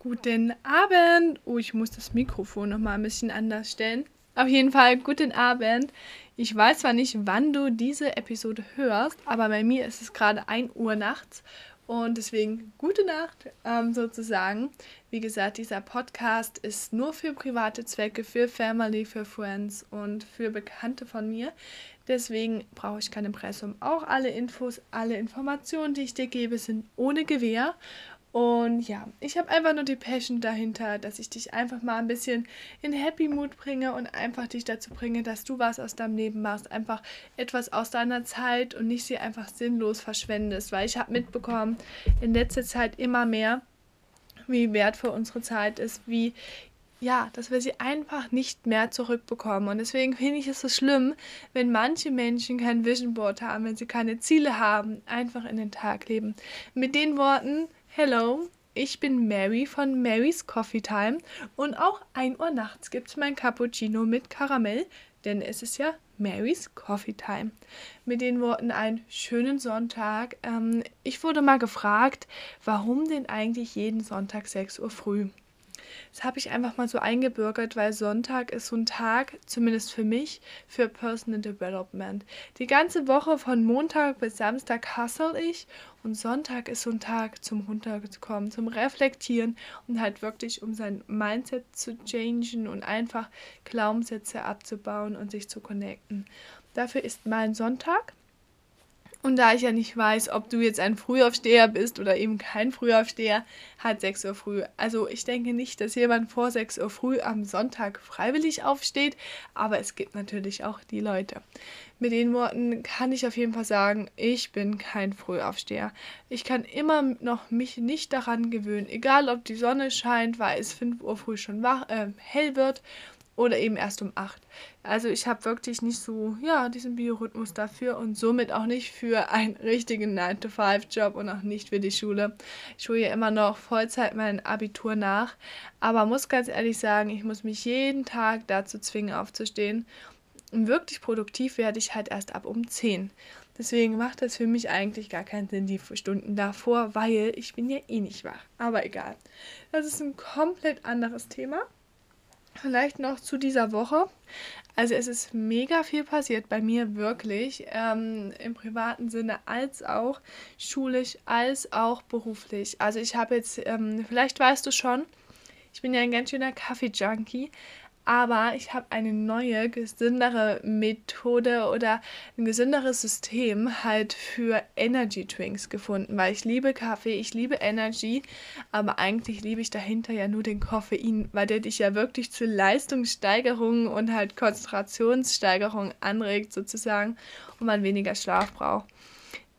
Guten Abend. Oh, ich muss das Mikrofon noch mal ein bisschen anders stellen. Auf jeden Fall guten Abend. Ich weiß zwar nicht, wann du diese Episode hörst, aber bei mir ist es gerade 1 Uhr nachts und deswegen gute Nacht ähm, sozusagen. Wie gesagt, dieser Podcast ist nur für private Zwecke, für Family, für Friends und für Bekannte von mir. Deswegen brauche ich kein Impressum. Auch alle Infos, alle Informationen, die ich dir gebe, sind ohne Gewähr. Und ja, ich habe einfach nur die Passion dahinter, dass ich dich einfach mal ein bisschen in Happy Mood bringe und einfach dich dazu bringe, dass du was aus deinem Leben machst, einfach etwas aus deiner Zeit und nicht sie einfach sinnlos verschwendest, weil ich habe mitbekommen in letzter Zeit immer mehr, wie wertvoll unsere Zeit ist, wie ja, dass wir sie einfach nicht mehr zurückbekommen. Und deswegen finde ich es so schlimm, wenn manche Menschen kein Vision Board haben, wenn sie keine Ziele haben, einfach in den Tag leben. Mit den Worten Hello, ich bin Mary von Mary's Coffee Time und auch 1 Uhr nachts gibt es mein Cappuccino mit Karamell, denn es ist ja Mary's Coffee Time. Mit den Worten einen schönen Sonntag. Ähm, ich wurde mal gefragt, warum denn eigentlich jeden Sonntag 6 Uhr früh? Das habe ich einfach mal so eingebürgert, weil Sonntag ist so ein Tag, zumindest für mich, für Personal Development. Die ganze Woche von Montag bis Samstag hustle ich und Sonntag ist so ein Tag zum Runterkommen, zum Reflektieren und halt wirklich um sein Mindset zu changen und einfach Glaubenssätze abzubauen und sich zu connecten. Dafür ist mein Sonntag und da ich ja nicht weiß, ob du jetzt ein Frühaufsteher bist oder eben kein Frühaufsteher, hat 6 Uhr früh. Also ich denke nicht, dass jemand vor 6 Uhr früh am Sonntag freiwillig aufsteht, aber es gibt natürlich auch die Leute. Mit den Worten kann ich auf jeden Fall sagen, ich bin kein Frühaufsteher. Ich kann immer noch mich nicht daran gewöhnen, egal ob die Sonne scheint, weil es 5 Uhr früh schon wach, äh, hell wird oder eben erst um 8. Also ich habe wirklich nicht so, ja, diesen Biorhythmus dafür und somit auch nicht für einen richtigen 9-to-5-Job und auch nicht für die Schule. Ich hole ja immer noch Vollzeit mein Abitur nach, aber muss ganz ehrlich sagen, ich muss mich jeden Tag dazu zwingen aufzustehen. Und wirklich produktiv werde ich halt erst ab um 10. Deswegen macht das für mich eigentlich gar keinen Sinn, die Stunden davor, weil ich bin ja eh nicht wach. Aber egal. Das ist ein komplett anderes Thema. Vielleicht noch zu dieser Woche. Also es ist mega viel passiert bei mir wirklich, ähm, im privaten Sinne als auch schulisch, als auch beruflich. Also ich habe jetzt, ähm, vielleicht weißt du schon, ich bin ja ein ganz schöner Kaffee-Junkie, aber ich habe eine neue, gesündere Methode oder ein gesünderes System halt für Energy Drinks gefunden, weil ich liebe Kaffee, ich liebe Energy, aber eigentlich liebe ich dahinter ja nur den Koffein, weil der dich ja wirklich zu Leistungssteigerung und halt Konzentrationssteigerung anregt sozusagen und man weniger Schlaf braucht.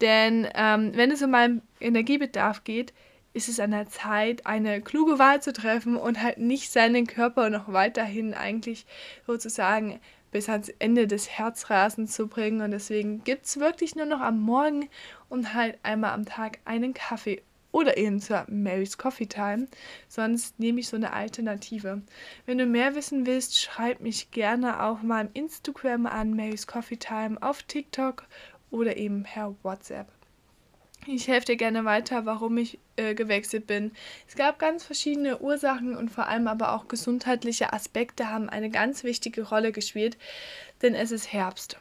Denn ähm, wenn es um meinen Energiebedarf geht, ist es an der Zeit, eine kluge Wahl zu treffen und halt nicht seinen Körper noch weiterhin eigentlich sozusagen bis ans Ende des Herzrasens zu bringen. Und deswegen gibt es wirklich nur noch am Morgen und halt einmal am Tag einen Kaffee oder eben zur Mary's Coffee Time. Sonst nehme ich so eine Alternative. Wenn du mehr wissen willst, schreib mich gerne auf meinem Instagram an Mary's Coffee Time auf TikTok oder eben per WhatsApp. Ich helfe dir gerne weiter, warum ich äh, gewechselt bin. Es gab ganz verschiedene Ursachen und vor allem aber auch gesundheitliche Aspekte haben eine ganz wichtige Rolle gespielt, denn es ist Herbst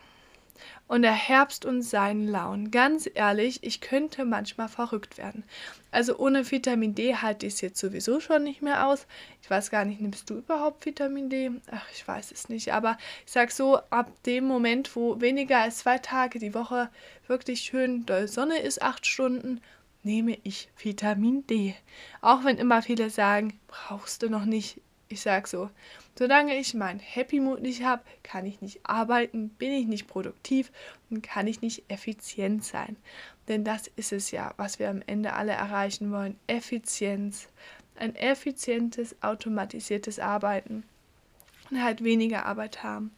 und der Herbst und seinen Launen. Ganz ehrlich, ich könnte manchmal verrückt werden. Also ohne Vitamin D halte ich es jetzt sowieso schon nicht mehr aus. Ich weiß gar nicht, nimmst du überhaupt Vitamin D? Ach, ich weiß es nicht. Aber ich sag so, ab dem Moment, wo weniger als zwei Tage die Woche wirklich schön doll Sonne ist, acht Stunden, nehme ich Vitamin D. Auch wenn immer viele sagen, brauchst du noch nicht. Ich sag so, solange ich meinen Happy Mood nicht habe, kann ich nicht arbeiten, bin ich nicht produktiv und kann ich nicht effizient sein. Denn das ist es ja, was wir am Ende alle erreichen wollen. Effizienz. Ein effizientes, automatisiertes Arbeiten und halt weniger Arbeit haben.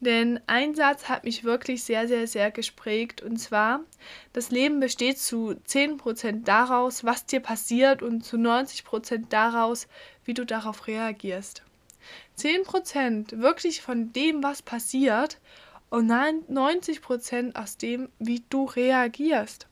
Denn ein Satz hat mich wirklich sehr, sehr, sehr gesprägt. Und zwar, das Leben besteht zu 10% daraus, was dir passiert und zu 90% daraus, wie du darauf reagierst. 10% wirklich von dem, was passiert und 90% aus dem, wie du reagierst.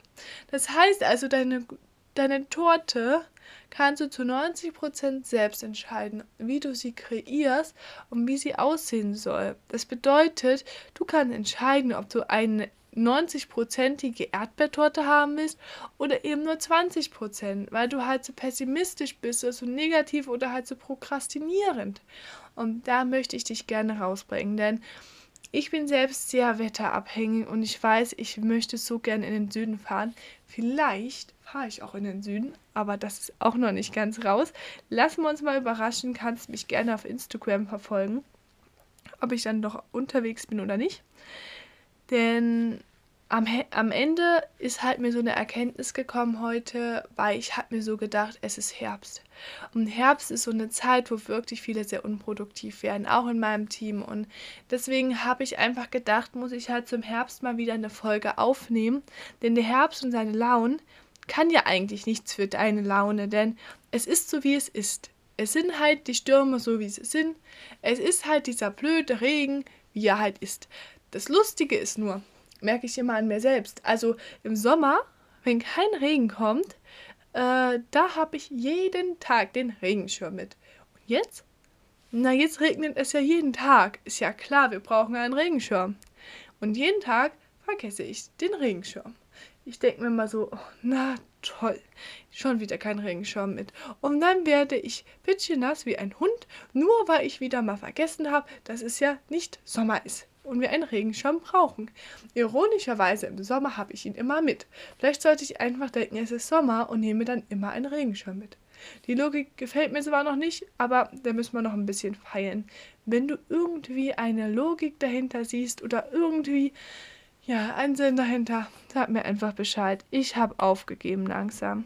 Das heißt also, deine, deine Torte kannst du zu 90% selbst entscheiden, wie du sie kreierst und wie sie aussehen soll. Das bedeutet, du kannst entscheiden, ob du eine 90-prozentige Erdbeertorte haben willst oder eben nur 20 Prozent, weil du halt so pessimistisch bist so negativ oder halt so prokrastinierend. Und da möchte ich dich gerne rausbringen, denn ich bin selbst sehr wetterabhängig und ich weiß, ich möchte so gerne in den Süden fahren. Vielleicht fahre ich auch in den Süden, aber das ist auch noch nicht ganz raus. Lassen wir uns mal überraschen, kannst mich gerne auf Instagram verfolgen, ob ich dann noch unterwegs bin oder nicht. Denn am, am Ende ist halt mir so eine Erkenntnis gekommen heute, weil ich habe mir so gedacht, es ist Herbst. Und Herbst ist so eine Zeit, wo wirklich viele sehr unproduktiv werden, auch in meinem Team. Und deswegen habe ich einfach gedacht, muss ich halt zum Herbst mal wieder eine Folge aufnehmen. Denn der Herbst und seine Launen kann ja eigentlich nichts für deine Laune, denn es ist so, wie es ist. Es sind halt die Stürme so, wie sie sind. Es ist halt dieser blöde Regen, wie er halt ist. Das Lustige ist nur, merke ich immer an mir selbst. Also im Sommer, wenn kein Regen kommt, äh, da habe ich jeden Tag den Regenschirm mit. Und jetzt? Na, jetzt regnet es ja jeden Tag. Ist ja klar, wir brauchen einen Regenschirm. Und jeden Tag vergesse ich den Regenschirm. Ich denke mir mal so, oh, na toll, schon wieder kein Regenschirm mit. Und dann werde ich nass wie ein Hund, nur weil ich wieder mal vergessen habe, dass es ja nicht Sommer ist und wir einen Regenschirm brauchen. Ironischerweise im Sommer habe ich ihn immer mit. Vielleicht sollte ich einfach denken, es ist Sommer und nehme dann immer einen Regenschirm mit. Die Logik gefällt mir zwar noch nicht, aber da müssen wir noch ein bisschen feilen. Wenn du irgendwie eine Logik dahinter siehst oder irgendwie ja, einen Sinn dahinter, sag mir einfach Bescheid. Ich habe aufgegeben langsam.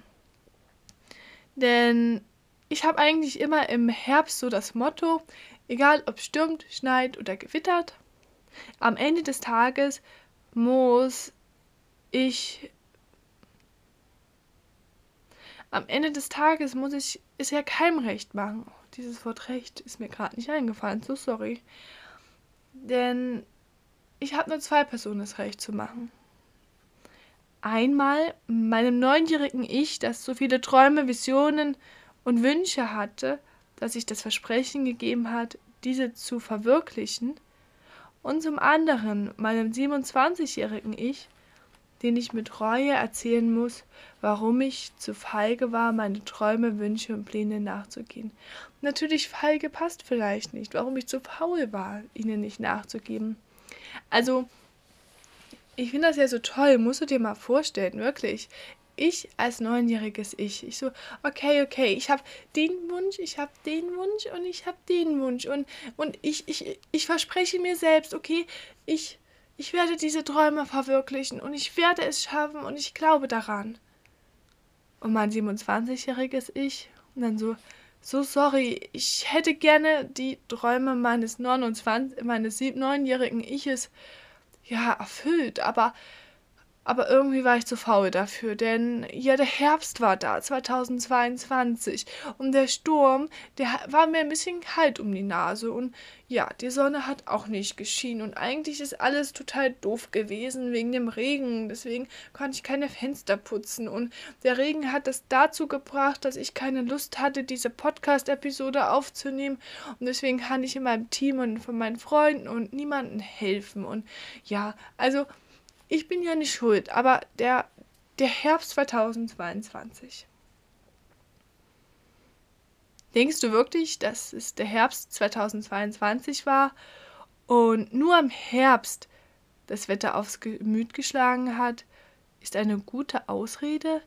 Denn ich habe eigentlich immer im Herbst so das Motto, egal ob stürmt, schneit oder gewittert, am Ende des Tages muss ich am Ende des Tages muss ich es ja keinem recht machen. Oh, dieses Wort recht ist mir gerade nicht eingefallen, so sorry. Denn ich habe nur zwei Personen das Recht zu machen. Einmal meinem neunjährigen Ich, das so viele Träume, Visionen und Wünsche hatte, dass sich das Versprechen gegeben hat, diese zu verwirklichen und zum anderen meinem 27-jährigen Ich, den ich mit Reue erzählen muss, warum ich zu feige war, meine Träume, Wünsche und Pläne nachzugehen. Natürlich feige passt vielleicht nicht, warum ich zu faul war, ihnen nicht nachzugeben. Also, ich finde das ja so toll, musst du dir mal vorstellen, wirklich ich als neunjähriges Ich, ich so, okay, okay, ich habe den Wunsch, ich habe den Wunsch und ich habe den Wunsch und, und ich, ich, ich verspreche mir selbst, okay, ich, ich werde diese Träume verwirklichen und ich werde es schaffen und ich glaube daran. Und mein 27-jähriges Ich, und dann so, so sorry, ich hätte gerne die Träume meines 29, meines 9-jährigen Iches ja erfüllt, aber aber irgendwie war ich zu faul dafür, denn ja, der Herbst war da, 2022. Und der Sturm, der war mir ein bisschen kalt um die Nase. Und ja, die Sonne hat auch nicht geschienen. Und eigentlich ist alles total doof gewesen wegen dem Regen. Deswegen konnte ich keine Fenster putzen. Und der Regen hat es dazu gebracht, dass ich keine Lust hatte, diese Podcast-Episode aufzunehmen. Und deswegen kann ich in meinem Team und von meinen Freunden und niemandem helfen. Und ja, also ich bin ja nicht schuld, aber der, der Herbst 2022. Denkst du wirklich, dass es der Herbst 2022 war und nur im Herbst das Wetter aufs Gemüt geschlagen hat, ist eine gute Ausrede?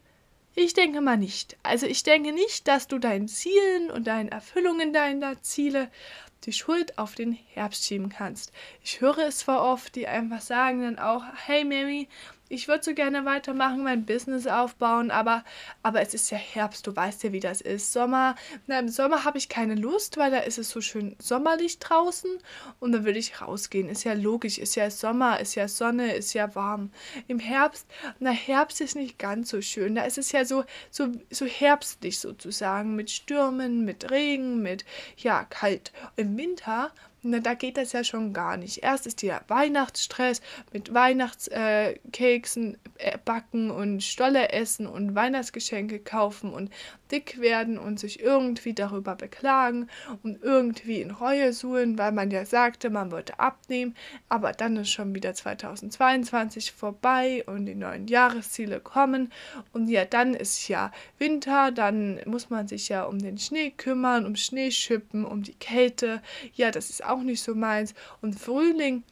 Ich denke mal nicht. Also ich denke nicht, dass du deinen Zielen und deinen Erfüllungen deiner Ziele die Schuld auf den Herbst schieben kannst. Ich höre es zwar oft, die einfach sagen dann auch, hey Mary, ich würde so gerne weitermachen, mein Business aufbauen, aber, aber es ist ja Herbst, du weißt ja, wie das ist. Sommer, na, im Sommer habe ich keine Lust, weil da ist es so schön sommerlich draußen und dann würde ich rausgehen. Ist ja logisch, ist ja Sommer, ist ja Sonne, ist ja warm. Im Herbst, na, Herbst ist nicht ganz so schön. Da ist es ja so, so, so herbstlich sozusagen, mit Stürmen, mit Regen, mit, ja, kalt. Im Winter na, da geht das ja schon gar nicht. Erst ist der Weihnachtsstress mit Weihnachtskeksen äh, backen und Stolle essen und Weihnachtsgeschenke kaufen und dick werden und sich irgendwie darüber beklagen und irgendwie in Reue suchen, weil man ja sagte, man wollte abnehmen, aber dann ist schon wieder 2022 vorbei und die neuen Jahresziele kommen und ja, dann ist ja Winter, dann muss man sich ja um den Schnee kümmern, um Schneeschippen, um die Kälte. Ja, das ist auch nicht so meins. Und Frühling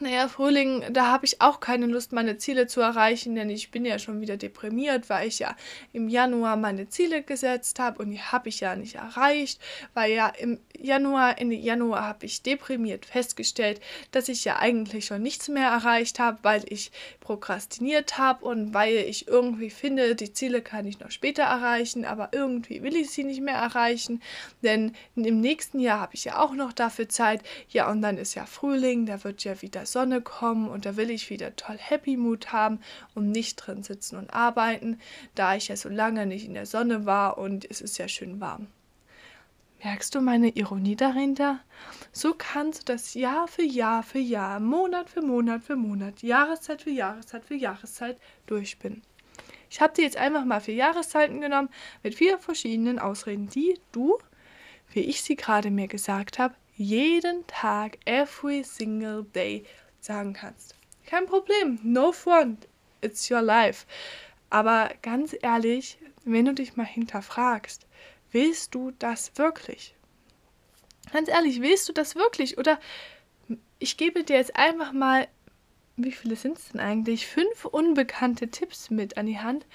naja, Frühling, da habe ich auch keine Lust, meine Ziele zu erreichen, denn ich bin ja schon wieder deprimiert, weil ich ja im Januar meine Ziele gesetzt habe und die habe ich ja nicht erreicht, weil ja im Januar, Ende Januar habe ich deprimiert festgestellt, dass ich ja eigentlich schon nichts mehr erreicht habe, weil ich prokrastiniert habe und weil ich irgendwie finde, die Ziele kann ich noch später erreichen, aber irgendwie will ich sie nicht mehr erreichen, denn im nächsten Jahr habe ich ja auch noch dafür Zeit. Ja, und dann ist ja Frühling, da wird ja wieder Sonne kommen und da will ich wieder toll Happy Mood haben und nicht drin sitzen und arbeiten, da ich ja so lange nicht in der Sonne war und es ist ja schön warm. Merkst du meine Ironie dahinter? So kannst du das Jahr für Jahr für Jahr, Monat für Monat für Monat, Jahreszeit für Jahreszeit für Jahreszeit durchspinnen. Ich habe dir jetzt einfach mal vier Jahreszeiten genommen mit vier verschiedenen Ausreden, die du, wie ich sie gerade mir gesagt habe, jeden Tag, every single day sagen kannst. Kein Problem, no front, it's your life. Aber ganz ehrlich, wenn du dich mal hinterfragst, willst du das wirklich? Ganz ehrlich, willst du das wirklich? Oder ich gebe dir jetzt einfach mal, wie viele sind es denn eigentlich? Fünf unbekannte Tipps mit an die Hand,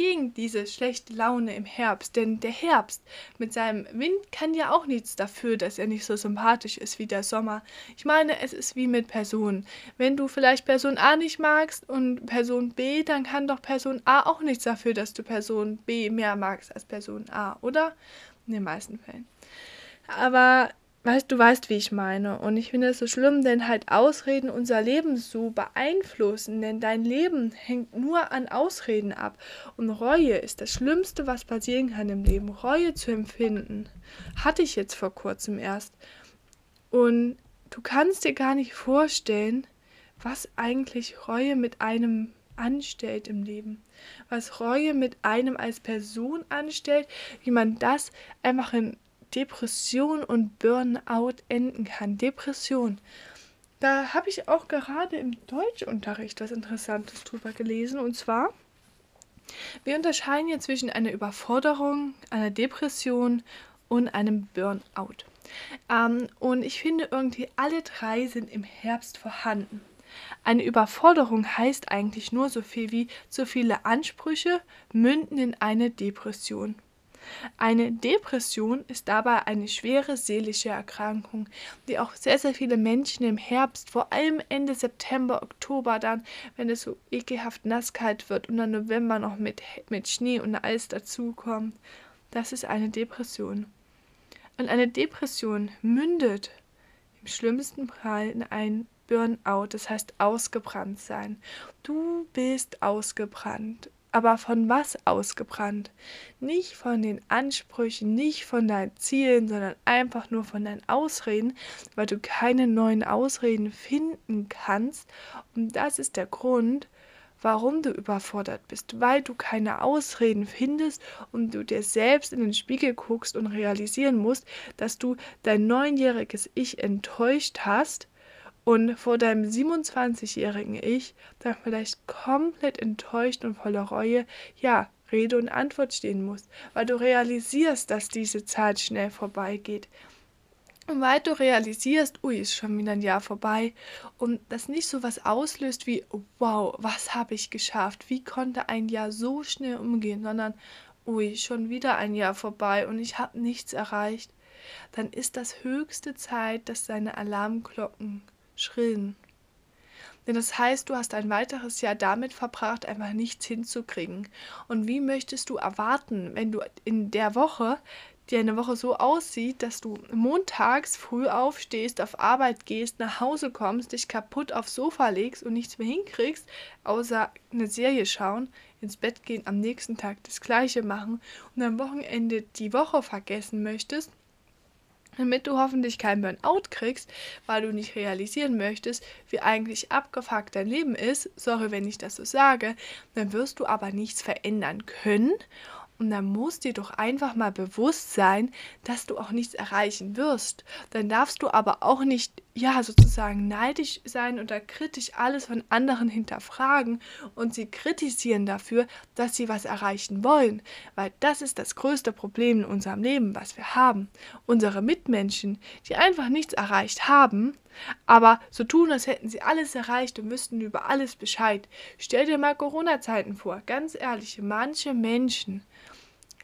gegen diese schlechte Laune im Herbst. Denn der Herbst mit seinem Wind kann ja auch nichts dafür, dass er nicht so sympathisch ist wie der Sommer. Ich meine, es ist wie mit Personen. Wenn du vielleicht Person A nicht magst und Person B, dann kann doch Person A auch nichts dafür, dass du Person B mehr magst als Person A, oder? In den meisten Fällen. Aber weißt du weißt, wie ich meine. Und ich finde es so schlimm, denn halt Ausreden unser Leben so beeinflussen, denn dein Leben hängt nur an Ausreden ab. Und Reue ist das Schlimmste, was passieren kann im Leben. Reue zu empfinden, hatte ich jetzt vor kurzem erst. Und du kannst dir gar nicht vorstellen, was eigentlich Reue mit einem anstellt im Leben. Was Reue mit einem als Person anstellt, wie man das einfach in Depression und Burnout enden kann. Depression. Da habe ich auch gerade im Deutschunterricht was Interessantes drüber gelesen. Und zwar, wir unterscheiden hier zwischen einer Überforderung, einer Depression und einem Burnout. Ähm, und ich finde irgendwie, alle drei sind im Herbst vorhanden. Eine Überforderung heißt eigentlich nur so viel wie zu viele Ansprüche münden in eine Depression. Eine Depression ist dabei eine schwere seelische Erkrankung, die auch sehr, sehr viele Menschen im Herbst, vor allem Ende September, Oktober dann, wenn es so ekelhaft nasskalt wird und dann November noch mit, mit Schnee und Eis dazukommt, das ist eine Depression. Und eine Depression mündet im schlimmsten Fall in ein Burnout, das heißt ausgebrannt sein. Du bist ausgebrannt aber von was ausgebrannt? Nicht von den Ansprüchen, nicht von deinen Zielen, sondern einfach nur von deinen Ausreden, weil du keine neuen Ausreden finden kannst. Und das ist der Grund, warum du überfordert bist, weil du keine Ausreden findest und du dir selbst in den Spiegel guckst und realisieren musst, dass du dein neunjähriges Ich enttäuscht hast und vor deinem 27-jährigen Ich dann vielleicht komplett enttäuscht und voller Reue, ja, Rede und Antwort stehen musst, weil du realisierst, dass diese Zeit schnell vorbeigeht. Und weil du realisierst, ui, ist schon wieder ein Jahr vorbei und das nicht so was auslöst wie, wow, was habe ich geschafft? Wie konnte ein Jahr so schnell umgehen? Sondern, ui, schon wieder ein Jahr vorbei und ich habe nichts erreicht. Dann ist das höchste Zeit, dass deine Alarmglocken schrillen. Denn das heißt, du hast ein weiteres Jahr damit verbracht, einfach nichts hinzukriegen. Und wie möchtest du erwarten, wenn du in der Woche, die eine Woche so aussieht, dass du montags früh aufstehst, auf Arbeit gehst, nach Hause kommst, dich kaputt aufs Sofa legst und nichts mehr hinkriegst, außer eine Serie schauen, ins Bett gehen, am nächsten Tag das gleiche machen und am Wochenende die Woche vergessen möchtest, damit du hoffentlich keinen Burnout kriegst, weil du nicht realisieren möchtest, wie eigentlich abgefuckt dein Leben ist, sorry, wenn ich das so sage, dann wirst du aber nichts verändern können. Und dann muss dir doch einfach mal bewusst sein, dass du auch nichts erreichen wirst. Dann darfst du aber auch nicht, ja, sozusagen neidisch sein oder kritisch alles von anderen hinterfragen und sie kritisieren dafür, dass sie was erreichen wollen. Weil das ist das größte Problem in unserem Leben, was wir haben. Unsere Mitmenschen, die einfach nichts erreicht haben, aber so tun, als hätten sie alles erreicht und wüssten über alles Bescheid. Stell dir mal Corona-Zeiten vor. Ganz ehrlich, manche Menschen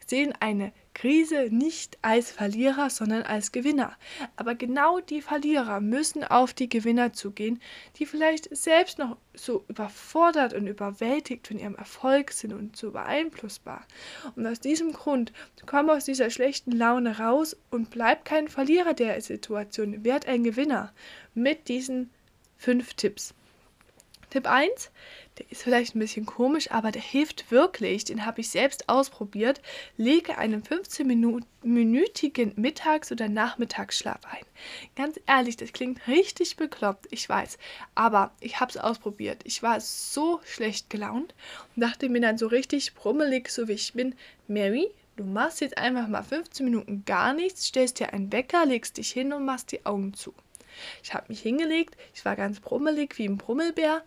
sehen eine Krise nicht als Verlierer, sondern als Gewinner. Aber genau die Verlierer müssen auf die Gewinner zugehen, die vielleicht selbst noch so überfordert und überwältigt von ihrem Erfolg sind und so beeinflussbar. Und aus diesem Grund komm aus dieser schlechten Laune raus und bleib kein Verlierer der Situation, werd ein Gewinner mit diesen fünf Tipps. Tipp 1, der ist vielleicht ein bisschen komisch, aber der hilft wirklich. Den habe ich selbst ausprobiert. Lege einen 15-minütigen Mittags- oder Nachmittagsschlaf ein. Ganz ehrlich, das klingt richtig bekloppt, ich weiß. Aber ich habe es ausprobiert. Ich war so schlecht gelaunt und dachte mir dann so richtig brummelig, so wie ich bin, Mary, du machst jetzt einfach mal 15 Minuten gar nichts, stellst dir einen Wecker, legst dich hin und machst die Augen zu. Ich habe mich hingelegt, ich war ganz brummelig wie ein Brummelbär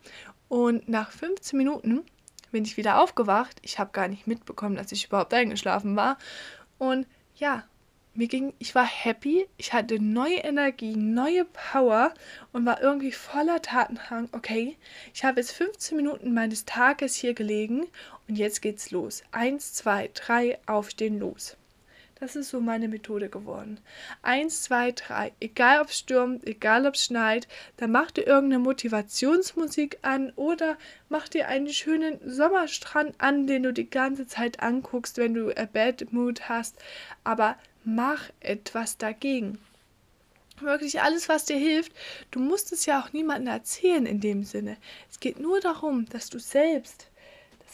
und nach 15 Minuten bin ich wieder aufgewacht. Ich habe gar nicht mitbekommen, dass ich überhaupt eingeschlafen war. Und ja, mir ging, ich war happy, ich hatte neue Energie, neue Power und war irgendwie voller Tatenhang. Okay, ich habe jetzt 15 Minuten meines Tages hier gelegen und jetzt geht's los. Eins, zwei, drei, aufstehen, los. Das ist so meine Methode geworden. Eins, zwei, drei. Egal ob es stürmt, egal ob es schneit, dann mach dir irgendeine Motivationsmusik an oder mach dir einen schönen Sommerstrand an, den du die ganze Zeit anguckst, wenn du a Bad Mood hast. Aber mach etwas dagegen. Wirklich alles, was dir hilft. Du musst es ja auch niemandem erzählen in dem Sinne. Es geht nur darum, dass du selbst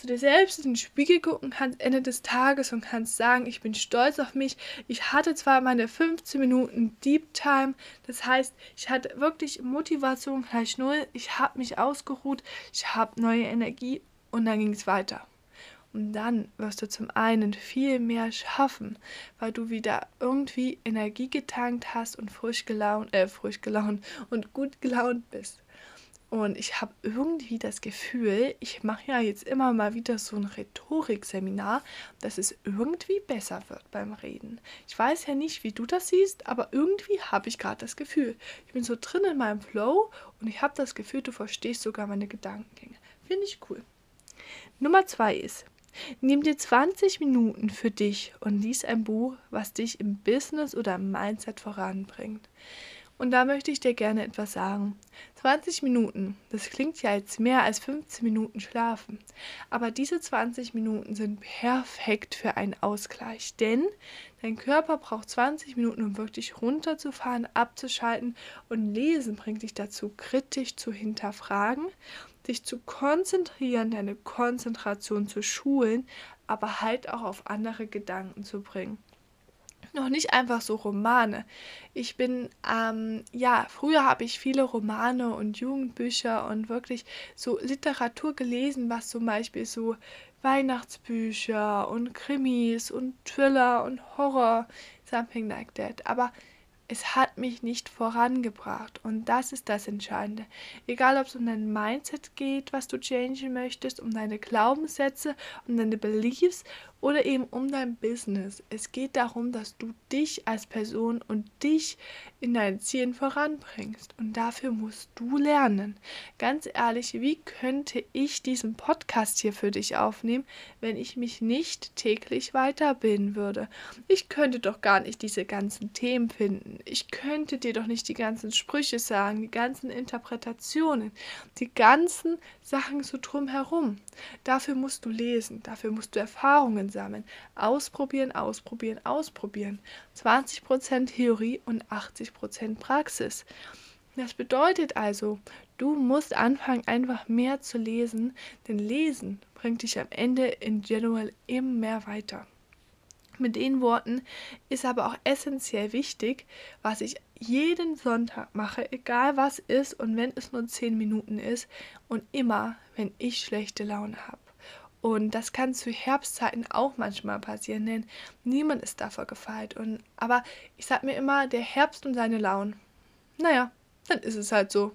du dir selbst in den Spiegel gucken kannst Ende des Tages und kannst sagen, ich bin stolz auf mich. Ich hatte zwar meine 15 Minuten Deep Time, das heißt, ich hatte wirklich Motivation gleich null, ich habe mich ausgeruht, ich habe neue Energie und dann ging es weiter. Und dann wirst du zum einen viel mehr schaffen, weil du wieder irgendwie Energie getankt hast und frisch gelaunt, äh, frisch gelaunt und gut gelaunt bist. Und ich habe irgendwie das Gefühl, ich mache ja jetzt immer mal wieder so ein Rhetorikseminar, dass es irgendwie besser wird beim Reden. Ich weiß ja nicht, wie du das siehst, aber irgendwie habe ich gerade das Gefühl. Ich bin so drin in meinem Flow und ich habe das Gefühl, du verstehst sogar meine Gedankengänge. Finde ich cool. Nummer zwei ist, Nimm dir 20 Minuten für dich und lies ein Buch, was dich im Business oder im Mindset voranbringt. Und da möchte ich dir gerne etwas sagen. 20 Minuten, das klingt ja jetzt mehr als 15 Minuten schlafen. Aber diese 20 Minuten sind perfekt für einen Ausgleich, denn dein Körper braucht 20 Minuten, um wirklich runterzufahren, abzuschalten und Lesen bringt dich dazu, kritisch zu hinterfragen, dich zu konzentrieren, deine Konzentration zu schulen, aber halt auch auf andere Gedanken zu bringen noch nicht einfach so Romane. Ich bin, ähm, ja, früher habe ich viele Romane und Jugendbücher und wirklich so Literatur gelesen, was zum Beispiel so Weihnachtsbücher und Krimis und Thriller und Horror, something like that. Aber es hat mich nicht vorangebracht und das ist das Entscheidende. Egal, ob es um dein Mindset geht, was du changen möchtest, um deine Glaubenssätze, um deine Beliefs oder eben um dein Business. Es geht darum, dass du dich als Person und dich in deinen Zielen voranbringst. Und dafür musst du lernen. Ganz ehrlich, wie könnte ich diesen Podcast hier für dich aufnehmen, wenn ich mich nicht täglich weiterbilden würde? Ich könnte doch gar nicht diese ganzen Themen finden. Ich könnte dir doch nicht die ganzen Sprüche sagen, die ganzen Interpretationen, die ganzen Sachen so drumherum. Dafür musst du lesen, dafür musst du Erfahrungen sammeln. Ausprobieren, ausprobieren, ausprobieren. 20% Theorie und 80% Praxis. Das bedeutet also, du musst anfangen, einfach mehr zu lesen, denn Lesen bringt dich am Ende in general immer mehr weiter. Mit den Worten ist aber auch essentiell wichtig, was ich jeden Sonntag mache, egal was ist und wenn es nur 10 Minuten ist und immer, wenn ich schlechte Laune habe Und das kann zu Herbstzeiten auch manchmal passieren, denn niemand ist davor gefeit. Und, aber ich sag mir immer, der Herbst und seine Launen. Naja, dann ist es halt so.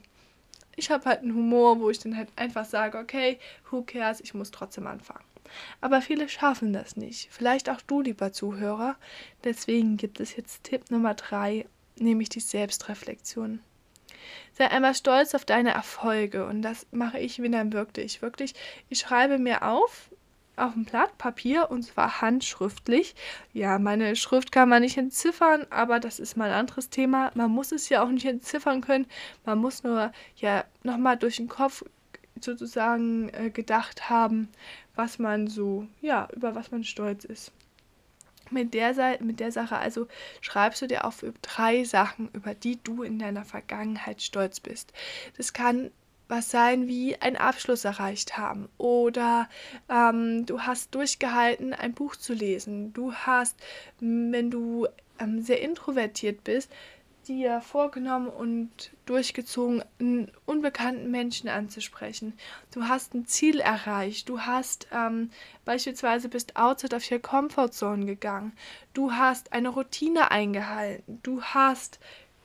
Ich habe halt einen Humor, wo ich dann halt einfach sage, okay, who cares, ich muss trotzdem anfangen. Aber viele schaffen das nicht. Vielleicht auch du, lieber Zuhörer. Deswegen gibt es jetzt Tipp Nummer drei, nämlich die Selbstreflexion. Sei einmal stolz auf deine Erfolge und das mache ich wenn dann wirklich. Wirklich, ich schreibe mir auf, auf ein Blatt Papier und zwar handschriftlich. Ja, meine Schrift kann man nicht entziffern, aber das ist mal ein anderes Thema. Man muss es ja auch nicht entziffern können. Man muss nur ja nochmal durch den Kopf sozusagen äh, gedacht haben, was man so, ja, über was man stolz ist. Mit der, mit der Sache also schreibst du dir auf drei Sachen, über die du in deiner Vergangenheit stolz bist. Das kann was sein wie einen Abschluss erreicht haben oder ähm, du hast durchgehalten, ein Buch zu lesen. Du hast, wenn du ähm, sehr introvertiert bist, dir vorgenommen und durchgezogen, einen unbekannten Menschen anzusprechen. Du hast ein Ziel erreicht. Du hast ähm, beispielsweise bist outside of your comfort zone gegangen. Du hast eine Routine eingehalten. Du hast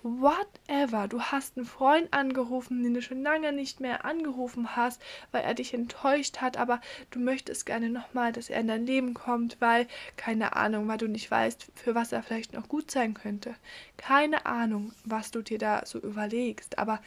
whatever. Du hast einen Freund angerufen, den du schon lange nicht mehr angerufen hast, weil er dich enttäuscht hat, aber du möchtest gerne nochmal, dass er in dein Leben kommt, weil, keine Ahnung, weil du nicht weißt, für was er vielleicht noch gut sein könnte. Keine Ahnung, was du dir da so überlegst, aber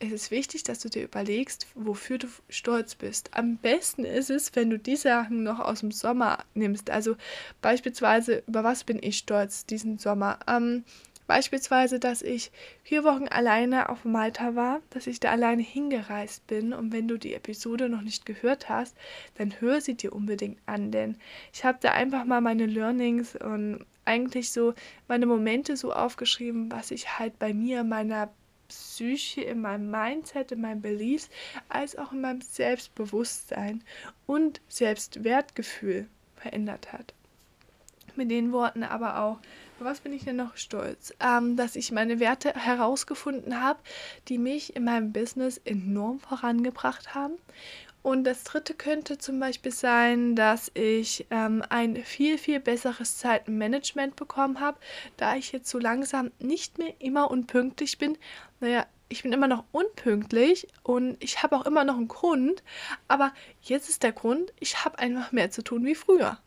es ist wichtig, dass du dir überlegst, wofür du stolz bist. Am besten ist es, wenn du die Sachen noch aus dem Sommer nimmst. Also beispielsweise, über was bin ich stolz diesen Sommer? Ähm, Beispielsweise, dass ich vier Wochen alleine auf Malta war, dass ich da alleine hingereist bin. Und wenn du die Episode noch nicht gehört hast, dann hör sie dir unbedingt an, denn ich habe da einfach mal meine Learnings und eigentlich so meine Momente so aufgeschrieben, was ich halt bei mir, meiner Psyche, in meinem Mindset, in meinem Beliefs, als auch in meinem Selbstbewusstsein und Selbstwertgefühl verändert hat. Mit den Worten aber auch, was bin ich denn noch stolz? Ähm, dass ich meine Werte herausgefunden habe, die mich in meinem Business enorm vorangebracht haben. Und das dritte könnte zum Beispiel sein, dass ich ähm, ein viel, viel besseres Zeitmanagement bekommen habe, da ich jetzt so langsam nicht mehr immer unpünktlich bin. Naja, ich bin immer noch unpünktlich und ich habe auch immer noch einen Grund, aber jetzt ist der Grund, ich habe einfach mehr zu tun wie früher.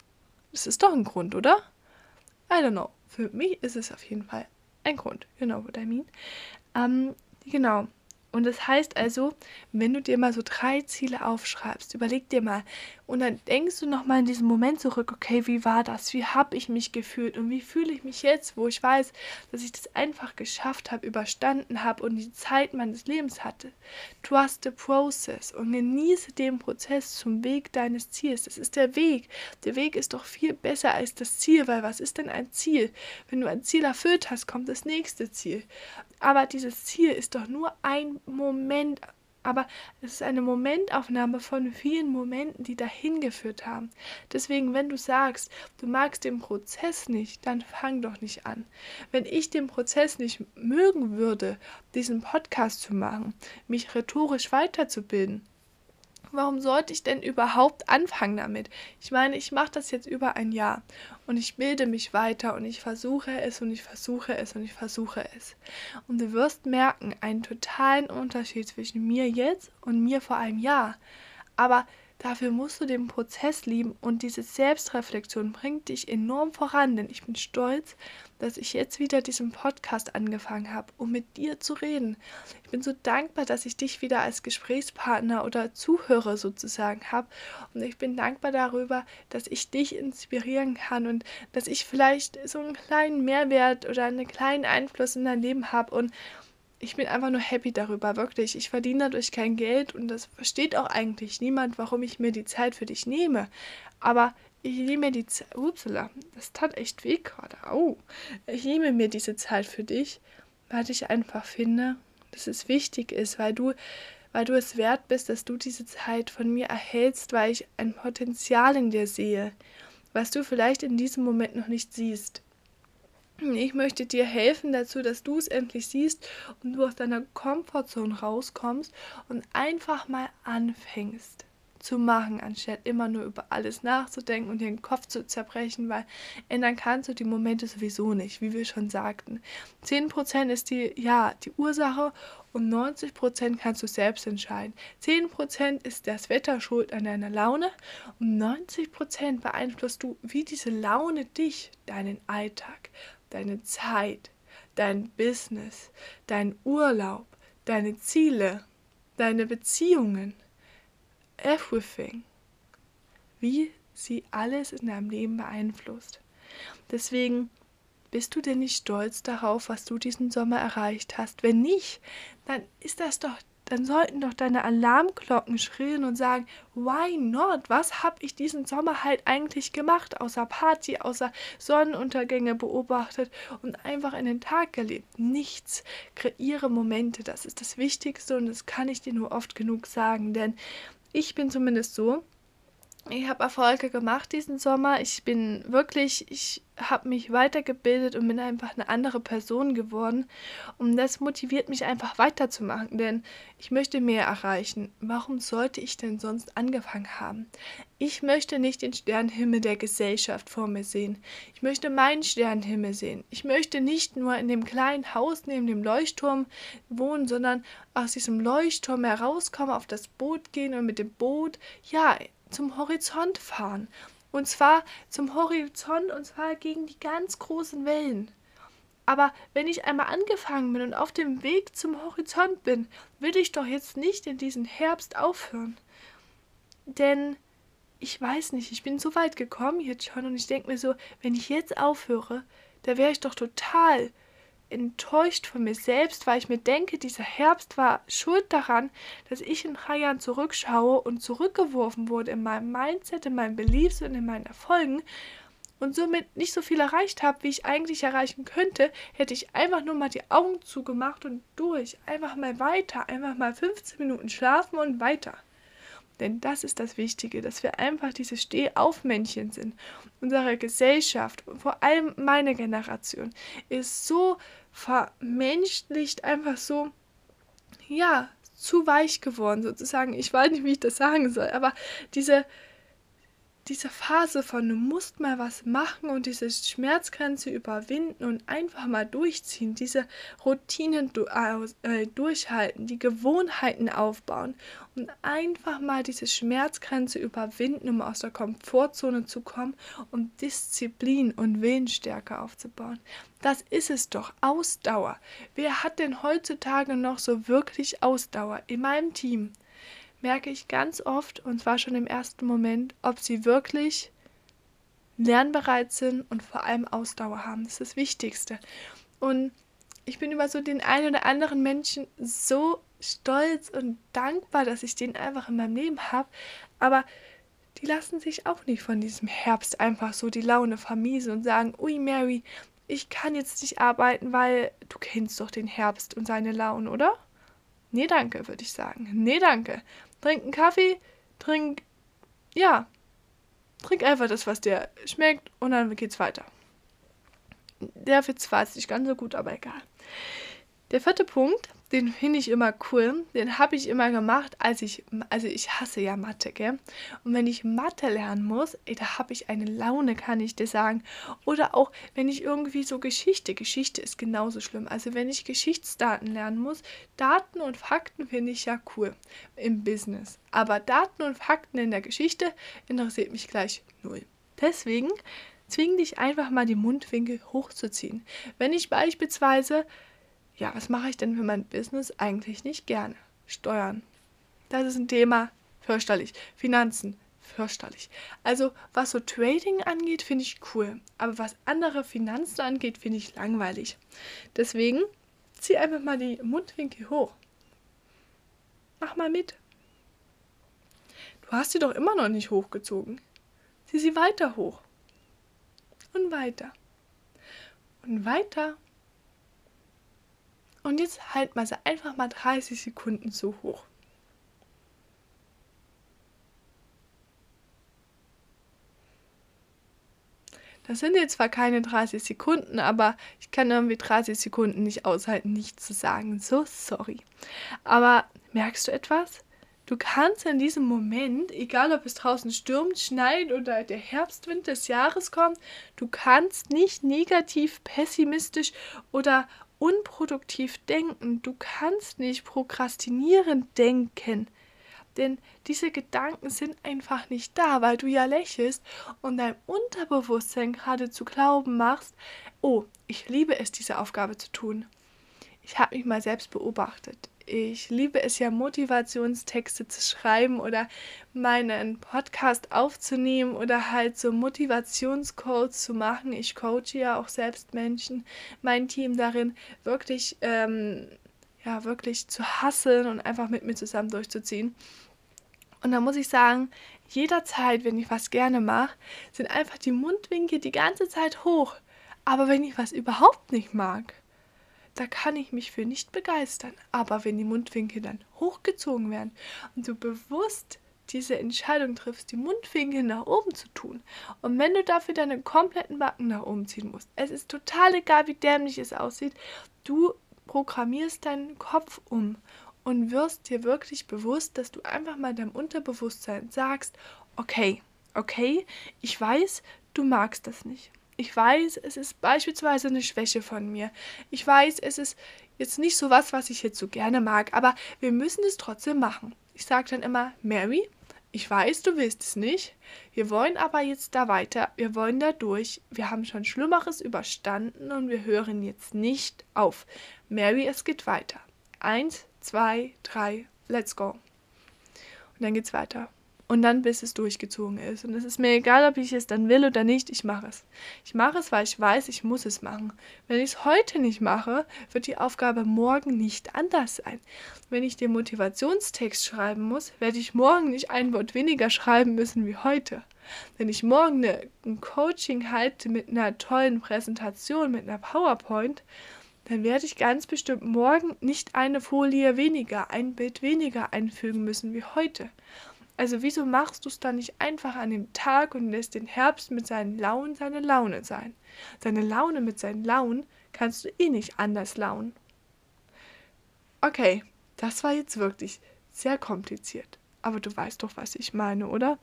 Das ist doch ein Grund, oder? I don't know. Für mich ist es auf jeden Fall ein Grund. You know what I mean? Ähm, genau. Und das heißt also, wenn du dir mal so drei Ziele aufschreibst, überleg dir mal und dann denkst du nochmal in diesem Moment zurück, okay, wie war das? Wie habe ich mich gefühlt und wie fühle ich mich jetzt, wo ich weiß, dass ich das einfach geschafft habe, überstanden habe und die Zeit meines Lebens hatte. Trust the process und genieße den Prozess zum Weg deines Ziels. Das ist der Weg. Der Weg ist doch viel besser als das Ziel, weil was ist denn ein Ziel? Wenn du ein Ziel erfüllt hast, kommt das nächste Ziel. Aber dieses Ziel ist doch nur ein Moment, aber es ist eine Momentaufnahme von vielen Momenten, die dahin geführt haben. Deswegen, wenn du sagst, du magst den Prozess nicht, dann fang doch nicht an. Wenn ich den Prozess nicht mögen würde, diesen Podcast zu machen, mich rhetorisch weiterzubilden, warum sollte ich denn überhaupt anfangen damit? Ich meine, ich mache das jetzt über ein Jahr und ich bilde mich weiter und ich versuche es und ich versuche es und ich versuche es. Und du wirst merken, einen totalen Unterschied zwischen mir jetzt und mir vor einem Jahr. Aber Dafür musst du den Prozess lieben und diese Selbstreflexion bringt dich enorm voran, denn ich bin stolz, dass ich jetzt wieder diesen Podcast angefangen habe, um mit dir zu reden. Ich bin so dankbar, dass ich dich wieder als Gesprächspartner oder Zuhörer sozusagen habe und ich bin dankbar darüber, dass ich dich inspirieren kann und dass ich vielleicht so einen kleinen Mehrwert oder einen kleinen Einfluss in dein Leben habe und ich bin einfach nur happy darüber, wirklich. Ich verdiene dadurch kein Geld und das versteht auch eigentlich niemand, warum ich mir die Zeit für dich nehme. Aber ich nehme mir die Zeit. Upsala, das tat echt weh gerade. Au. Ich nehme mir diese Zeit für dich, weil ich einfach finde, dass es wichtig ist, weil du, weil du es wert bist, dass du diese Zeit von mir erhältst, weil ich ein Potenzial in dir sehe, was du vielleicht in diesem Moment noch nicht siehst. Ich möchte dir helfen dazu, dass du es endlich siehst und du aus deiner Komfortzone rauskommst und einfach mal anfängst. zu machen, anstatt immer nur über alles nachzudenken und den Kopf zu zerbrechen, weil ändern kannst du die Momente sowieso nicht, wie wir schon sagten. 10% ist die, ja, die Ursache und 90% kannst du selbst entscheiden. 10% ist das Wetter schuld an deiner Laune und 90% beeinflusst du, wie diese Laune dich, deinen Alltag, deine Zeit, dein Business, dein Urlaub, deine Ziele, deine Beziehungen, everything, wie sie alles in deinem Leben beeinflusst. Deswegen bist du denn nicht stolz darauf, was du diesen Sommer erreicht hast? Wenn nicht, dann ist das doch dann sollten doch deine Alarmglocken schrillen und sagen, why not? Was habe ich diesen Sommer halt eigentlich gemacht, außer Party, außer Sonnenuntergänge beobachtet und einfach in den Tag gelebt? Nichts. Kreiere Momente, das ist das Wichtigste und das kann ich dir nur oft genug sagen, denn ich bin zumindest so, ich habe Erfolge gemacht diesen Sommer. Ich bin wirklich, ich habe mich weitergebildet und bin einfach eine andere Person geworden. Und das motiviert mich einfach weiterzumachen, denn ich möchte mehr erreichen. Warum sollte ich denn sonst angefangen haben? Ich möchte nicht den Sternenhimmel der Gesellschaft vor mir sehen. Ich möchte meinen Sternenhimmel sehen. Ich möchte nicht nur in dem kleinen Haus neben dem Leuchtturm wohnen, sondern aus diesem Leuchtturm herauskommen, auf das Boot gehen und mit dem Boot, ja, zum Horizont fahren. Und zwar zum Horizont und zwar gegen die ganz großen Wellen. Aber wenn ich einmal angefangen bin und auf dem Weg zum Horizont bin, will ich doch jetzt nicht in diesen Herbst aufhören. Denn ich weiß nicht, ich bin so weit gekommen jetzt schon und ich denke mir so, wenn ich jetzt aufhöre, da wäre ich doch total enttäuscht von mir selbst, weil ich mir denke, dieser Herbst war schuld daran, dass ich in drei Jahren zurückschaue und zurückgeworfen wurde in meinem Mindset, in meinen Beliefs und in meinen Erfolgen und somit nicht so viel erreicht habe, wie ich eigentlich erreichen könnte, hätte ich einfach nur mal die Augen zugemacht und durch, einfach mal weiter, einfach mal 15 Minuten schlafen und weiter. Denn das ist das Wichtige, dass wir einfach diese Stehaufmännchen sind. Unsere Gesellschaft, vor allem meine Generation, ist so vermenschlicht, einfach so, ja, zu weich geworden sozusagen. Ich weiß nicht, wie ich das sagen soll, aber diese, diese Phase von du musst mal was machen und diese Schmerzgrenze überwinden und einfach mal durchziehen, diese Routinen äh, durchhalten, die Gewohnheiten aufbauen und einfach mal diese Schmerzgrenze überwinden, um aus der Komfortzone zu kommen, um Disziplin und Willensstärke aufzubauen. Das ist es doch, Ausdauer. Wer hat denn heutzutage noch so wirklich Ausdauer in meinem Team? Merke ich ganz oft, und zwar schon im ersten Moment, ob sie wirklich lernbereit sind und vor allem Ausdauer haben. Das ist das Wichtigste. Und ich bin über so den einen oder anderen Menschen so stolz und dankbar, dass ich den einfach in meinem Leben habe. Aber die lassen sich auch nicht von diesem Herbst einfach so die Laune vermiesen und sagen, ui Mary, ich kann jetzt nicht arbeiten, weil du kennst doch den Herbst und seine Laune, oder? Nee, danke, würde ich sagen. Nee, danke trink einen Kaffee, trink, ja, trink einfach das, was dir schmeckt und dann geht's weiter. Der Witz war jetzt nicht ganz so gut, aber egal. Der vierte Punkt, den finde ich immer cool. Den habe ich immer gemacht, als ich, also ich hasse ja Mathe, gell? Und wenn ich Mathe lernen muss, ey, da habe ich eine Laune, kann ich dir sagen. Oder auch, wenn ich irgendwie so Geschichte, Geschichte ist genauso schlimm. Also wenn ich Geschichtsdaten lernen muss, Daten und Fakten finde ich ja cool im Business. Aber Daten und Fakten in der Geschichte interessiert mich gleich null. Deswegen zwing dich einfach mal die Mundwinkel hochzuziehen. Wenn ich beispielsweise ja, was mache ich denn für mein Business eigentlich nicht gerne? Steuern. Das ist ein Thema, fürchterlich. Finanzen, fürchterlich. Also, was so Trading angeht, finde ich cool. Aber was andere Finanzen angeht, finde ich langweilig. Deswegen zieh einfach mal die Mundwinkel hoch. Mach mal mit. Du hast sie doch immer noch nicht hochgezogen. Zieh sie weiter hoch. Und weiter. Und weiter. Und jetzt halt mal sie einfach mal 30 Sekunden zu hoch. Das sind jetzt zwar keine 30 Sekunden, aber ich kann irgendwie 30 Sekunden nicht aushalten, nichts zu sagen. So sorry. Aber merkst du etwas? Du kannst in diesem Moment, egal ob es draußen stürmt, schneit oder der Herbstwind des Jahres kommt, du kannst nicht negativ, pessimistisch oder unproduktiv denken. Du kannst nicht prokrastinierend denken. Denn diese Gedanken sind einfach nicht da, weil du ja lächelst und dein Unterbewusstsein gerade zu glauben machst, oh, ich liebe es, diese Aufgabe zu tun. Ich habe mich mal selbst beobachtet. Ich liebe es ja, Motivationstexte zu schreiben oder meinen Podcast aufzunehmen oder halt so Motivationscodes zu machen. Ich coache ja auch selbst Menschen, mein Team darin, wirklich, ähm, ja, wirklich zu hasseln und einfach mit mir zusammen durchzuziehen. Und da muss ich sagen, jederzeit, wenn ich was gerne mache, sind einfach die Mundwinkel die ganze Zeit hoch. Aber wenn ich was überhaupt nicht mag, da kann ich mich für nicht begeistern. Aber wenn die Mundwinkel dann hochgezogen werden und du bewusst diese Entscheidung triffst, die Mundwinkel nach oben zu tun. Und wenn du dafür deine kompletten Backen nach oben ziehen musst, es ist total egal, wie dämlich es aussieht, du programmierst deinen Kopf um und wirst dir wirklich bewusst, dass du einfach mal deinem Unterbewusstsein sagst, okay, okay, ich weiß, du magst das nicht. Ich weiß, es ist beispielsweise eine Schwäche von mir. Ich weiß, es ist jetzt nicht so was, was ich jetzt so gerne mag, aber wir müssen es trotzdem machen. Ich sage dann immer, Mary, ich weiß, du willst es nicht. Wir wollen aber jetzt da weiter. Wir wollen da durch. Wir haben schon Schlimmeres überstanden und wir hören jetzt nicht auf. Mary, es geht weiter. Eins, zwei, drei, let's go. Und dann geht's weiter und dann bis es durchgezogen ist. Und es ist mir egal, ob ich es dann will oder nicht, ich mache es. Ich mache es, weil ich weiß, ich muss es machen. Wenn ich es heute nicht mache, wird die Aufgabe morgen nicht anders sein. Wenn ich den Motivationstext schreiben muss, werde ich morgen nicht ein Wort weniger schreiben müssen wie heute. Wenn ich morgen eine, ein Coaching halte mit einer tollen Präsentation, mit einer PowerPoint, dann werde ich ganz bestimmt morgen nicht eine Folie weniger, ein Bild weniger einfügen müssen wie heute. Also wieso machst du es dann nicht einfach an dem Tag und lässt den Herbst mit seinen Launen seine Laune sein? Seine Laune mit seinen Launen kannst du eh nicht anders launen. Okay, das war jetzt wirklich sehr kompliziert. Aber du weißt doch, was ich meine, oder?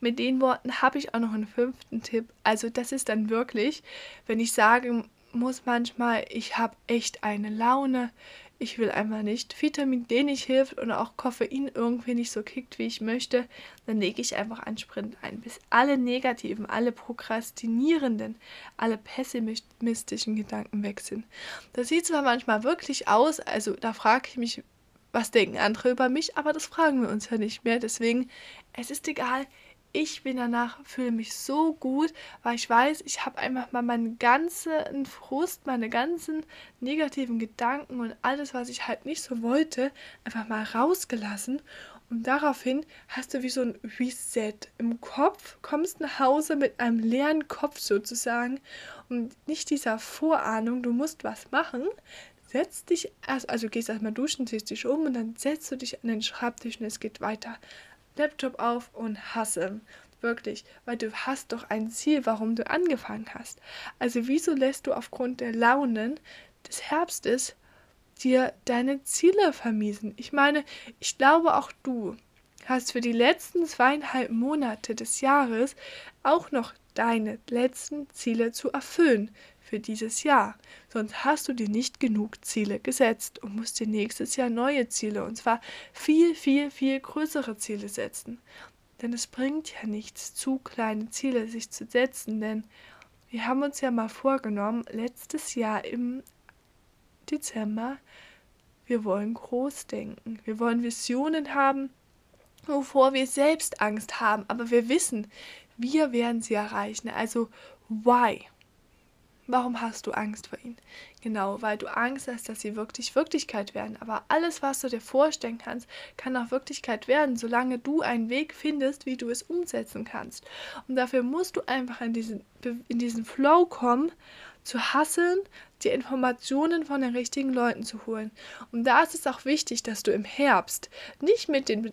Mit den Worten habe ich auch noch einen fünften Tipp. Also das ist dann wirklich, wenn ich sagen muss manchmal, ich habe echt eine Laune, ich will einfach nicht Vitamin D nicht hilft und auch Koffein irgendwie nicht so kickt, wie ich möchte, dann lege ich einfach einen Sprint ein, bis alle negativen, alle prokrastinierenden, alle pessimistischen Gedanken weg sind. Das sieht zwar manchmal wirklich aus, also da frage ich mich, was denken andere über mich, aber das fragen wir uns ja nicht mehr. Deswegen, es ist egal, ich bin danach, fühle mich so gut, weil ich weiß, ich habe einfach mal meinen ganzen Frust, meine ganzen negativen Gedanken und alles, was ich halt nicht so wollte, einfach mal rausgelassen. Und daraufhin hast du wie so ein Reset im Kopf, kommst nach Hause mit einem leeren Kopf sozusagen und nicht dieser Vorahnung, du musst was machen, setzt dich erst, also gehst erstmal duschen, ziehst dich um und dann setzt du dich an den Schreibtisch und es geht weiter. Laptop auf und hasse. Wirklich, weil du hast doch ein Ziel, warum du angefangen hast. Also wieso lässt du aufgrund der Launen des Herbstes dir deine Ziele vermiesen? Ich meine, ich glaube auch du hast für die letzten zweieinhalb Monate des Jahres auch noch deine letzten Ziele zu erfüllen für dieses Jahr. Sonst hast du dir nicht genug Ziele gesetzt und musst dir nächstes Jahr neue Ziele und zwar viel, viel, viel größere Ziele setzen. Denn es bringt ja nichts, zu kleine Ziele sich zu setzen, denn wir haben uns ja mal vorgenommen, letztes Jahr im Dezember, wir wollen groß denken. Wir wollen Visionen haben, wovor wir selbst Angst haben, aber wir wissen, wir werden sie erreichen. Also, why? Warum hast du Angst vor ihnen? Genau, weil du Angst hast, dass sie wirklich Wirklichkeit werden. Aber alles, was du dir vorstellen kannst, kann auch Wirklichkeit werden, solange du einen Weg findest, wie du es umsetzen kannst. Und dafür musst du einfach in diesen, in diesen Flow kommen, zu hasseln, die Informationen von den richtigen Leuten zu holen. Und da ist es auch wichtig, dass du im Herbst nicht mit den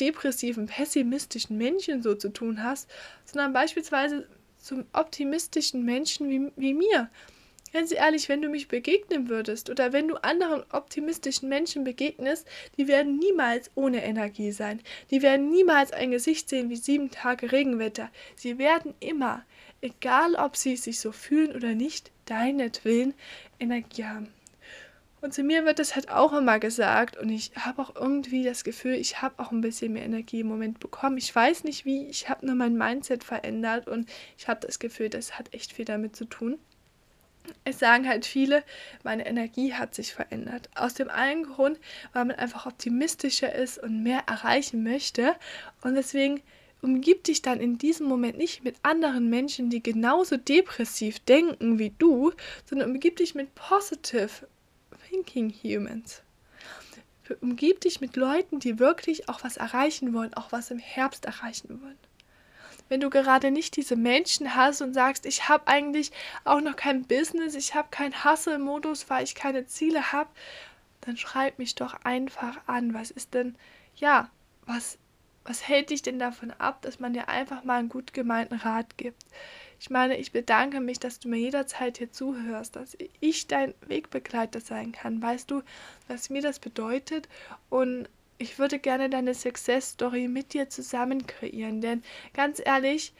depressiven, pessimistischen Menschen so zu tun hast, sondern beispielsweise zum optimistischen Menschen wie, wie mir. Ganz ehrlich, wenn du mich begegnen würdest oder wenn du anderen optimistischen Menschen begegnest, die werden niemals ohne Energie sein. Die werden niemals ein Gesicht sehen wie sieben Tage Regenwetter. Sie werden immer, egal ob sie sich so fühlen oder nicht, deinetwillen Energie haben. Und zu mir wird das halt auch immer gesagt und ich habe auch irgendwie das Gefühl, ich habe auch ein bisschen mehr Energie im Moment bekommen. Ich weiß nicht wie, ich habe nur mein Mindset verändert und ich habe das Gefühl, das hat echt viel damit zu tun. Es sagen halt viele, meine Energie hat sich verändert. Aus dem einen Grund, weil man einfach optimistischer ist und mehr erreichen möchte. Und deswegen umgib dich dann in diesem Moment nicht mit anderen Menschen, die genauso depressiv denken wie du, sondern umgib dich mit positive Thinking Humans. Umgib dich mit Leuten, die wirklich auch was erreichen wollen, auch was im Herbst erreichen wollen. Wenn du gerade nicht diese Menschen hast und sagst, ich habe eigentlich auch noch kein Business, ich habe keinen Hustle-Modus, weil ich keine Ziele habe, dann schreib mich doch einfach an. Was ist denn, ja, was, was hält dich denn davon ab, dass man dir einfach mal einen gut gemeinten Rat gibt? Ich meine, ich bedanke mich, dass du mir jederzeit hier zuhörst, dass ich dein Wegbegleiter sein kann. Weißt du, was mir das bedeutet? Und ich würde gerne deine Success Story mit dir zusammen kreieren, denn ganz ehrlich,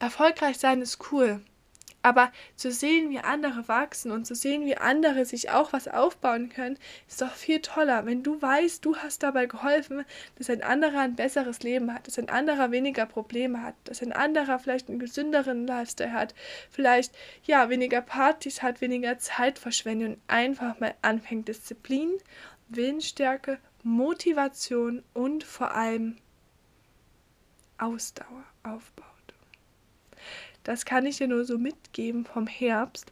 erfolgreich sein ist cool. Aber zu sehen, wie andere wachsen und zu sehen, wie andere sich auch was aufbauen können, ist doch viel toller. Wenn du weißt, du hast dabei geholfen, dass ein anderer ein besseres Leben hat, dass ein anderer weniger Probleme hat, dass ein anderer vielleicht einen gesünderen Lifestyle hat, vielleicht ja weniger Partys hat, weniger Zeit verschwendet und einfach mal anfängt, Disziplin, Willensstärke, Motivation und vor allem Ausdauer aufbaut. Das kann ich dir nur so mitgeben vom Herbst.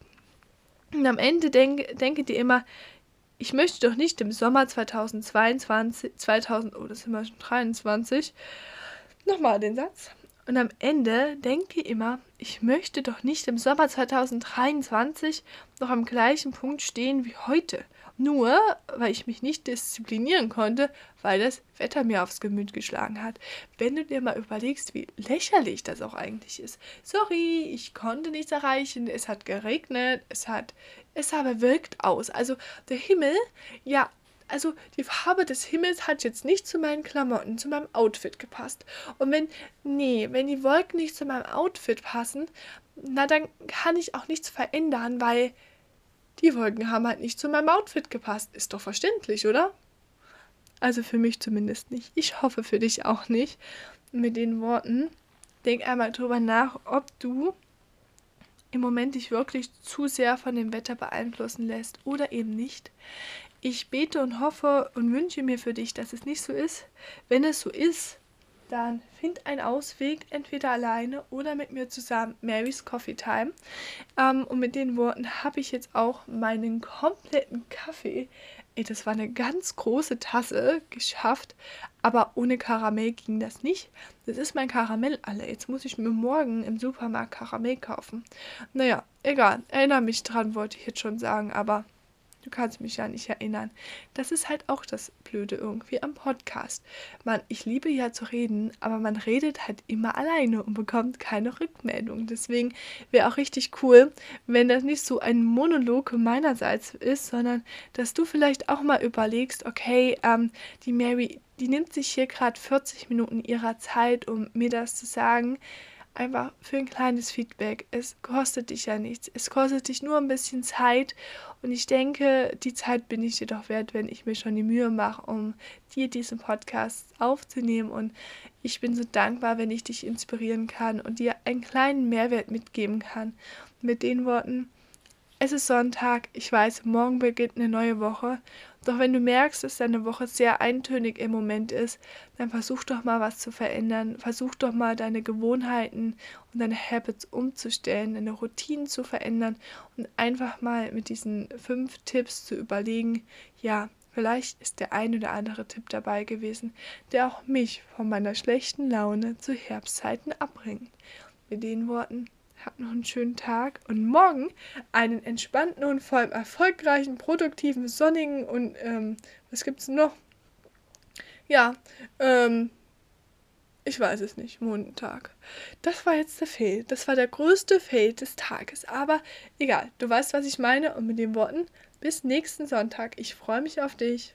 Und am Ende denke, denke dir immer, ich möchte doch nicht im Sommer 2022, 2000, oh, das sind wir schon 23, nochmal den Satz. Und am Ende denke immer, ich möchte doch nicht im Sommer 2023 noch am gleichen Punkt stehen wie heute. Nur, weil ich mich nicht disziplinieren konnte, weil das Wetter mir aufs Gemüt geschlagen hat. Wenn du dir mal überlegst, wie lächerlich das auch eigentlich ist. Sorry, ich konnte nichts erreichen, es hat geregnet, es hat, es aber wirkt aus. Also der Himmel, ja, also die Farbe des Himmels hat jetzt nicht zu meinen Klamotten, zu meinem Outfit gepasst. Und wenn, nee, wenn die Wolken nicht zu meinem Outfit passen, na dann kann ich auch nichts verändern, weil die Wolken haben halt nicht zu meinem Outfit gepasst. Ist doch verständlich, oder? Also für mich zumindest nicht. Ich hoffe für dich auch nicht. Mit den Worten, denk einmal drüber nach, ob du im Moment dich wirklich zu sehr von dem Wetter beeinflussen lässt oder eben nicht. Ich bete und hoffe und wünsche mir für dich, dass es nicht so ist. Wenn es so ist, dann find einen Ausweg, entweder alleine oder mit mir zusammen. Mary's Coffee Time. Ähm, und mit den Worten habe ich jetzt auch meinen kompletten Kaffee, ey, das war eine ganz große Tasse, geschafft. Aber ohne Karamell ging das nicht. Das ist mein Karamell alle. Jetzt muss ich mir morgen im Supermarkt Karamell kaufen. Naja, egal. Erinnere mich dran, wollte ich jetzt schon sagen, aber Du kannst mich ja nicht erinnern. Das ist halt auch das Blöde irgendwie am Podcast. Man, ich liebe ja zu reden, aber man redet halt immer alleine und bekommt keine Rückmeldung. Deswegen wäre auch richtig cool, wenn das nicht so ein Monolog meinerseits ist, sondern dass du vielleicht auch mal überlegst, okay, ähm, die Mary, die nimmt sich hier gerade 40 Minuten ihrer Zeit, um mir das zu sagen einfach für ein kleines Feedback. Es kostet dich ja nichts. Es kostet dich nur ein bisschen Zeit und ich denke, die Zeit bin ich dir doch wert, wenn ich mir schon die Mühe mache, um dir diesen Podcast aufzunehmen. Und ich bin so dankbar, wenn ich dich inspirieren kann und dir einen kleinen Mehrwert mitgeben kann. Mit den Worten, es ist Sonntag, ich weiß, morgen beginnt eine neue Woche. Doch wenn du merkst, dass deine Woche sehr eintönig im Moment ist, dann versuch doch mal was zu verändern. Versuch doch mal deine Gewohnheiten und deine Habits umzustellen, deine Routinen zu verändern und einfach mal mit diesen fünf Tipps zu überlegen, ja, vielleicht ist der ein oder andere Tipp dabei gewesen, der auch mich von meiner schlechten Laune zu Herbstzeiten abbringt. Mit den Worten Habt noch einen schönen Tag und morgen einen entspannten und vor allem erfolgreichen, produktiven, sonnigen und ähm, was gibt's noch? Ja, ähm, Ich weiß es nicht. Montag. Das war jetzt der Fail. Das war der größte Fail des Tages. Aber egal, du weißt, was ich meine. Und mit den Worten, bis nächsten Sonntag. Ich freue mich auf dich.